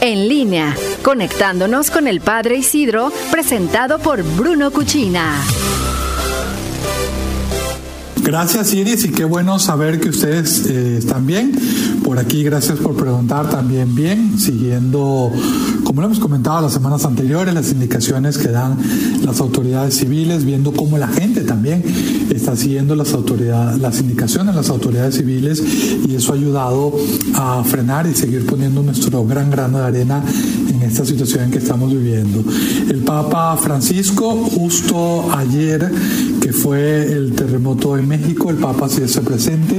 en línea, conectándonos con el Padre Isidro, presentado por Bruno Cuchina. Gracias Iris y qué bueno saber que ustedes eh, están bien. Por aquí, gracias por preguntar también bien, siguiendo, como lo hemos comentado las semanas anteriores, las indicaciones que dan las autoridades civiles, viendo cómo la gente también está siguiendo las autoridades, las indicaciones de las autoridades civiles y eso ha ayudado a frenar y seguir poniendo nuestro gran grano de arena en esta situación en que estamos viviendo. El Papa Francisco, justo ayer que fue el terremoto en México, el Papa se hace presente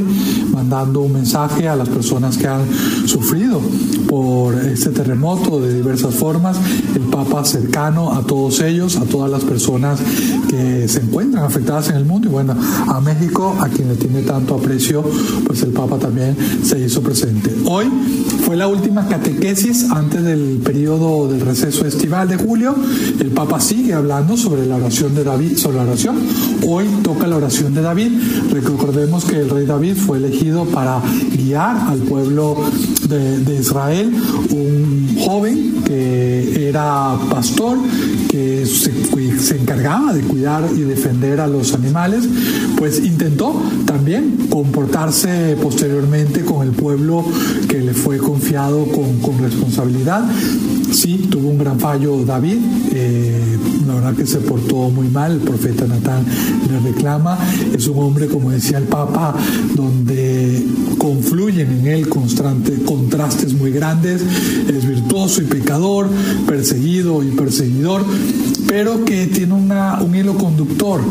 mandando un mensaje a las personas que han sufrido por este terremoto de diversas formas, el Papa cercano a todos ellos, a todas las personas que se encuentran afectadas en el mundo y bueno, a México, a quien le tiene tanto aprecio, pues el Papa también se hizo presente. Hoy fue la última catequesis antes del periodo del receso estival de julio. El Papa sigue hablando sobre la oración de David, sobre la oración. Hoy toca la oración de David. Recordemos que el rey David fue elegido para guiar al pueblo de, Israel, un joven que era pastor, que se, se, encargaba de cuidar y defender a los animales, pues intentó también comportarse posteriormente con el pueblo que le fue confiado con, con responsabilidad. Sí, tuvo un gran fallo David, eh, la verdad que se portó muy mal, el profeta Natán le reclama, es un hombre, como decía el Papa, donde eh, confluyen en él contrastes muy grandes, es virtuoso y pecador, perseguido y perseguidor, pero que tiene una, un hilo conductor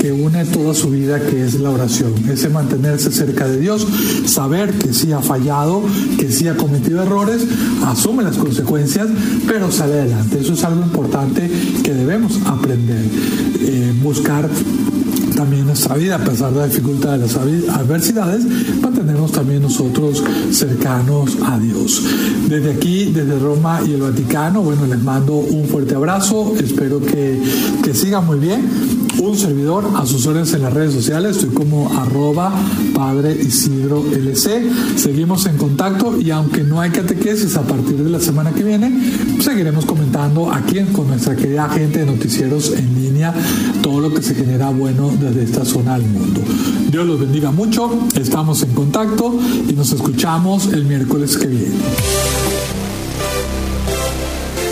que une toda su vida, que es la oración, ese mantenerse cerca de Dios, saber que sí ha fallado, que sí ha cometido errores, asume las consecuencias, pero sale adelante. Eso es algo importante que debemos aprender, eh, buscar también nuestra vida, a pesar de la dificultad de las adversidades, mantenernos también nosotros cercanos a Dios. Desde aquí, desde Roma y el Vaticano, bueno, les mando un fuerte abrazo, espero que, que sigan muy bien un servidor a sus órdenes en las redes sociales. Estoy como arroba padre Isidro LC. Seguimos en contacto y aunque no hay catequesis a partir de la semana que viene, seguiremos comentando aquí con nuestra querida gente de noticieros en línea todo lo que se genera bueno desde esta zona del mundo. Dios los bendiga mucho, estamos en contacto y nos escuchamos el miércoles que viene.